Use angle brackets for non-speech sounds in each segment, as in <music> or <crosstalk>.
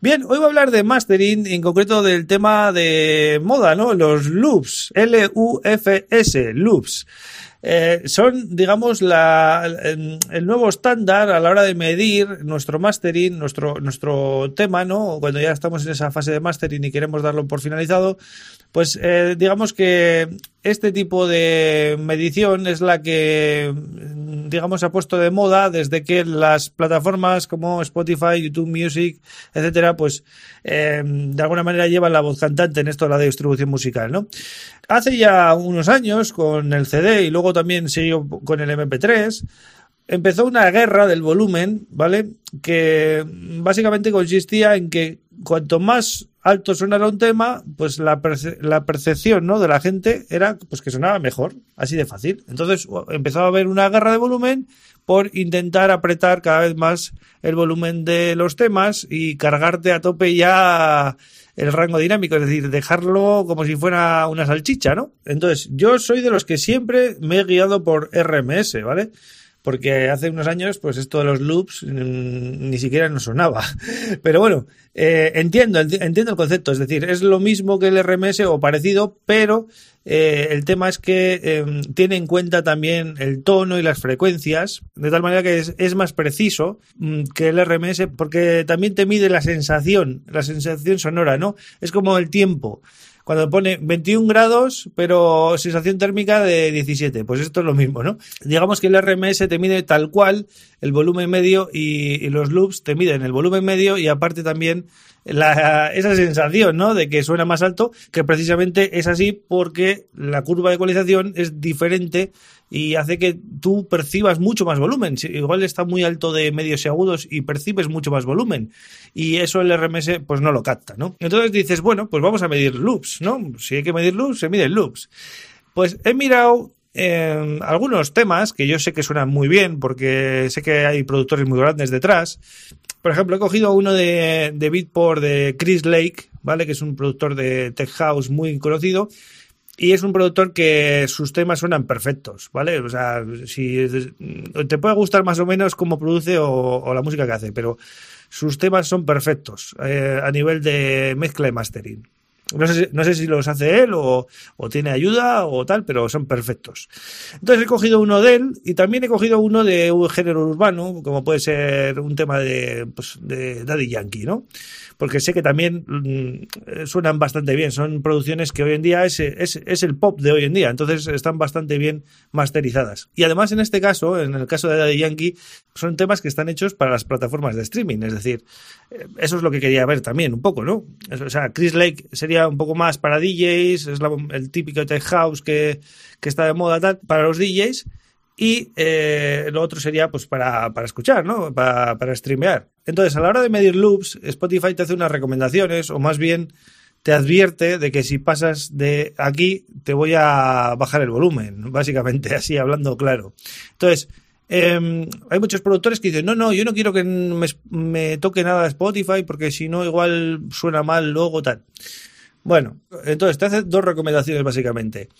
Bien, hoy voy a hablar de mastering, en concreto del tema de moda, ¿no? Los loops, L-U-F-S, loops. Eh, son, digamos, el nuevo estándar a la hora de medir nuestro mastering, nuestro, nuestro tema, ¿no? Cuando ya estamos en esa fase de mastering y queremos darlo por finalizado, pues eh, digamos que este tipo de medición es la que, digamos, ha puesto de moda desde que las plataformas como Spotify, YouTube Music, etcétera, pues eh, de alguna manera llevan la voz cantante en esto de la distribución musical, ¿no? Hace ya unos años con el CD y luego también siguió con el MP3 empezó una guerra del volumen, ¿vale? Que básicamente consistía en que cuanto más alto sonara un tema, pues la, la, percepción ¿no? de la gente era pues que sonaba mejor, así de fácil. Entonces empezó a haber una guerra de volumen por intentar apretar cada vez más el volumen de los temas y cargarte a tope ya el rango dinámico, es decir, dejarlo como si fuera una salchicha, ¿no? Entonces, yo soy de los que siempre me he guiado por RMS, ¿vale? Porque hace unos años, pues esto de los loops mm, ni siquiera nos sonaba. <laughs> Pero bueno, eh, entiendo, entiendo el concepto, es decir, es lo mismo que el RMS o parecido, pero eh, el tema es que em, tiene en cuenta también el tono y las frecuencias, de tal manera que es, más preciso mm, que el RMS, porque también te mide la sensación, la sensación sonora, ¿no? Es como el tiempo cuando pone 21 grados, pero sensación térmica de 17. Pues esto es lo mismo, ¿no? Digamos que el RMS te mide tal cual el volumen medio y, los loops te miden el volumen medio y aparte también la, esa sensación, ¿no? De que suena más alto, que precisamente es así porque la curva de ecualización es diferente y hace que tú percibas mucho más volumen. Igual está muy alto de medios y agudos y percibes mucho más volumen. Y eso el RMS pues no lo capta, ¿no? Entonces dices, bueno, pues vamos a medir loops, ¿no? Si hay que medir loops, se miden loops. Pues he mirado eh, algunos temas que yo sé que suenan muy bien porque sé que hay productores muy grandes detrás. Por ejemplo, he cogido uno de, de Beatport de Chris Lake, ¿vale? Que es un productor de tech house muy conocido y es un productor que sus temas suenan perfectos, ¿vale? O sea, si te puede gustar más o menos cómo produce o, la música que hace, pero sus temas son perfectos eh, a nivel de mezcla y mastering. No sé, no sé si los hace él o, o, tiene ayuda o tal, pero son perfectos. Entonces he cogido uno de él y también he cogido uno de un género urbano, como puede ser un tema de, pues, de Daddy Yankee, ¿no? Porque sé que también mm, suenan bastante bien. Son producciones que hoy en día es, es, es, el pop de hoy en día. Entonces están bastante bien masterizadas. Y además en este caso, en el caso de Daddy Yankee, son temas que están hechos para las plataformas de streaming. Es decir, eh, eso es lo que quería ver también un poco, ¿no? O sea, Chris Lake sería un poco más para DJs, es el típico tech house que, está de moda tal, para los DJs. Y eh, lo otro sería pues para, escuchar, ¿no? Para, para streamear. Entonces, a la hora de medir loops, Spotify te hace unas recomendaciones, o más bien te advierte de que si pasas de aquí, te voy a bajar el volumen, básicamente, <laughs> así hablando claro. Entonces, eh, hay muchos productores que dicen, no, no, yo no quiero que me, me toque nada Spotify porque si no, igual suena mal luego tal. Bueno, entonces te hace dos recomendaciones básicamente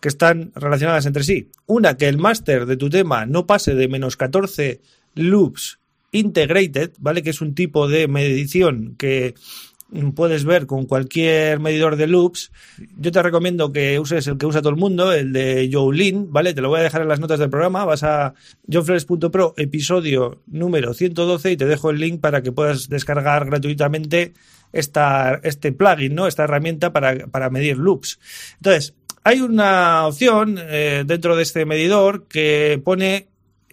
que están relacionadas entre sí. Una, que el máster de tu tema no pase de menos 14 loops integrated, ¿vale? Que es un tipo de medición que puedes ver con cualquier medidor de loops. Yo te recomiendo que uses el que usa todo el mundo, el de Jolin, ¿vale? Te lo voy a dejar en las notas del programa. Vas a johnflores.pro, episodio número 112 y te dejo el link para que puedas descargar gratuitamente esta, este plugin, ¿no? Esta herramienta para, para medir loops. Entonces, hay una opción eh, dentro de este medidor que pone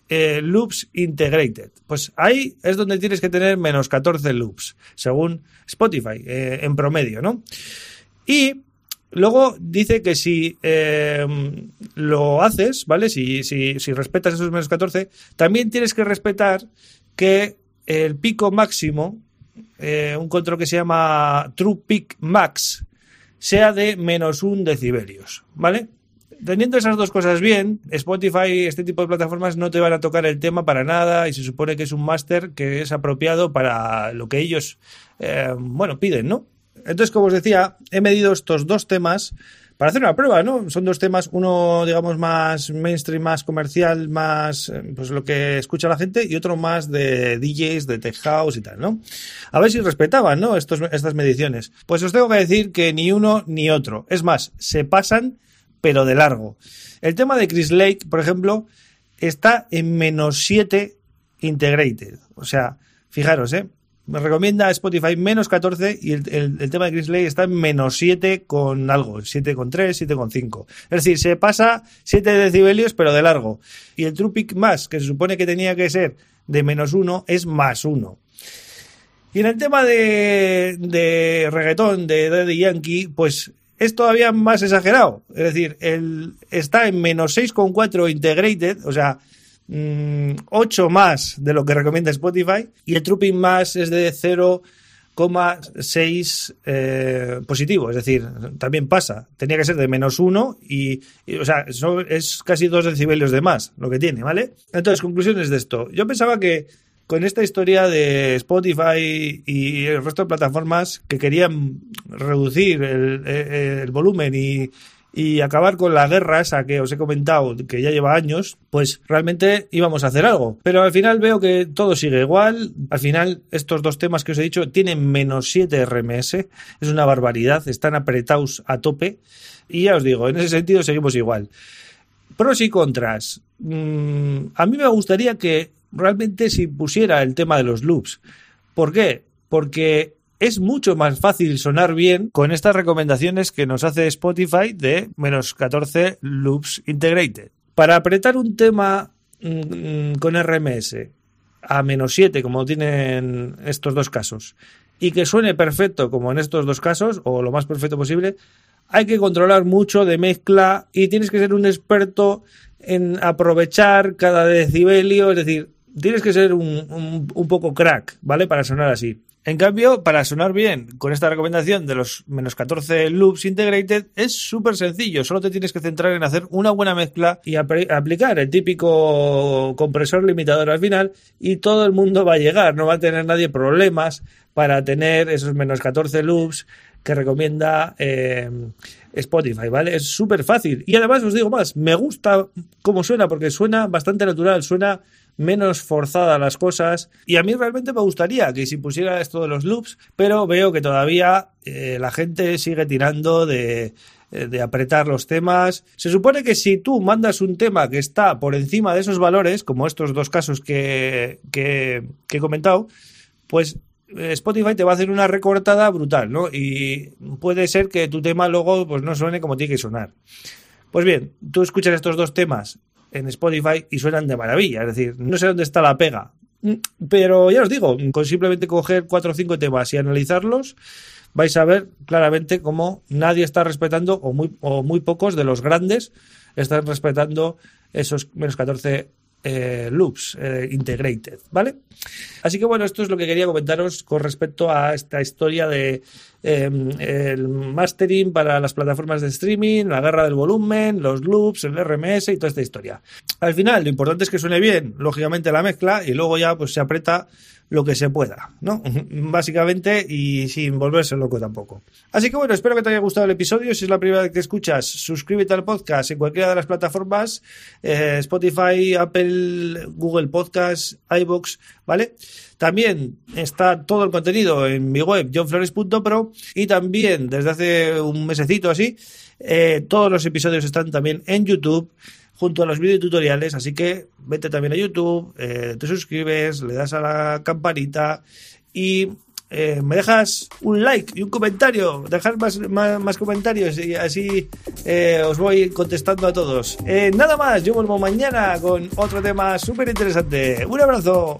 eh, loops integrated. Pues ahí es donde tienes que tener menos 14 loops, según Spotify, eh, en promedio, ¿no? Y luego dice que si lo haces, ¿vale? Si, si, si respetas esos menos 14, también tienes que respetar que el pico máximo eh, un control que se llama True Peak Max sea de menos un decibelios, ¿vale? teniendo esas dos cosas bien, Spotify, este tipo de plataformas no te van a tocar el tema para nada y se supone que es un máster que es apropiado para lo que ellos, eh, bueno, piden, ¿no? Entonces, como os decía, he medido estos dos temas para hacer una prueba, ¿no? Son dos temas, uno, digamos, más mainstream, más comercial, más, eh, pues lo que escucha la gente, y otro más de DJs, de tech house y tal, ¿no? A ver si respetaban, ¿no? Estos, estas mediciones. Pues os tengo que decir que ni uno ni otro. Es más, se pasan, pero de largo. El tema de Chris Lake, por ejemplo, está en menos 7 integrated. O sea, fijaros, ¿eh? Me recomienda Spotify menos 14 y el, tema de Grizzly está en menos 7 con algo, 7 con 3, 7 con 5. Es decir, se pasa 7 decibelios pero de largo. Y el True Peak más, que se supone que tenía que ser de menos 1, es más 1. Y en el tema de, de reggaetón de Daddy Yankee, pues es todavía más exagerado. Es decir, el, está en menos 6,4 integrated, o sea, 8 mm, más de lo que recomienda Spotify y el Trooping más es de 0,6 eh, positivo, es decir, también pasa, tenía que ser de menos 1 y, o sea, es casi 2 decibelios de más lo que tiene, ¿vale? Entonces, conclusiones de esto. Yo pensaba que con esta historia de Spotify y el resto de plataformas que querían reducir el volumen y, y acabar con la guerra esa que os he comentado, que ya lleva años, pues realmente íbamos a hacer algo. Pero al final veo que todo sigue igual. Al final, estos dos temas que os he dicho tienen menos 7 RMS. Es una barbaridad. Están apretados a tope. Y ya os digo, en ese sentido seguimos igual. Pros y contras. Mm, a mí me gustaría que realmente se pusiera el tema de los loops. ¿Por qué? Porque es mucho más fácil sonar bien con estas recomendaciones que nos hace Spotify de menos 14 loops integrated. Para apretar un tema mm, con RMS a menos 7, como tienen estos dos casos, y que suene perfecto como en estos dos casos, o lo más perfecto posible, hay que controlar mucho de mezcla y tienes que ser un experto en aprovechar cada decibelio, es decir, tienes que ser un, un poco crack, ¿vale? Para sonar así. En cambio, para sonar bien con esta recomendación de los menos 14 loops integrated, es súper sencillo. Solo te tienes que centrar en hacer una buena mezcla y aplicar el típico compresor limitador al final y todo el mundo va a llegar. No va a tener nadie problemas para tener esos menos 14 loops que recomienda eh, Spotify, ¿vale? Es súper fácil. Y además os digo más, me gusta cómo suena porque suena bastante natural, suena menos forzada las cosas. Y a mí realmente me gustaría que si pusiera esto de los loops, pero veo que todavía eh, la gente sigue tirando de, eh, de apretar los temas. Se supone que si tú mandas un tema que está por encima de esos valores, como estos dos casos que, que, que he comentado, pues eh, Spotify te va a hacer una recortada brutal, ¿no? Y puede ser que tu tema luego pues no suene como tiene que sonar. Pues bien, tú escuchas estos dos temas en Spotify y suenan de maravilla. Es decir, no sé dónde está la pega. Pero ya os digo, con simplemente coger cuatro o cinco temas y analizarlos, vais a ver claramente cómo nadie está respetando, o muy, o muy pocos de los grandes están respetando esos menos 14 eh, loops eh, integrated, ¿vale? Así que bueno, esto es lo que quería comentaros con respecto a esta historia de em, el mastering para las plataformas de streaming, la guerra del volumen, los loops, el RMS y toda esta historia. Al final, lo importante es que suene bien, lógicamente la mezcla, y luego ya pues se aprieta lo que se pueda, ¿no? Básicamente y sin volverse loco tampoco. Así que bueno, espero que te haya gustado el episodio. Si es la primera vez que escuchas, suscríbete al podcast en cualquiera de las plataformas, eh, Spotify, Apple, Google Podcast, iBox, ¿vale? También está todo el contenido en mi web, johnflores.pro, y también desde hace un mesecito así, eh, todos los episodios están también en YouTube junto a los videotutoriales, así que vete también a YouTube, eh, te suscribes, le das a la campanita y eh, me dejas un like y un comentario, dejar más, más, comentarios y así eh, os voy contestando a todos. nada más, yo vuelvo mañana con otro tema súper interesante. Un abrazo.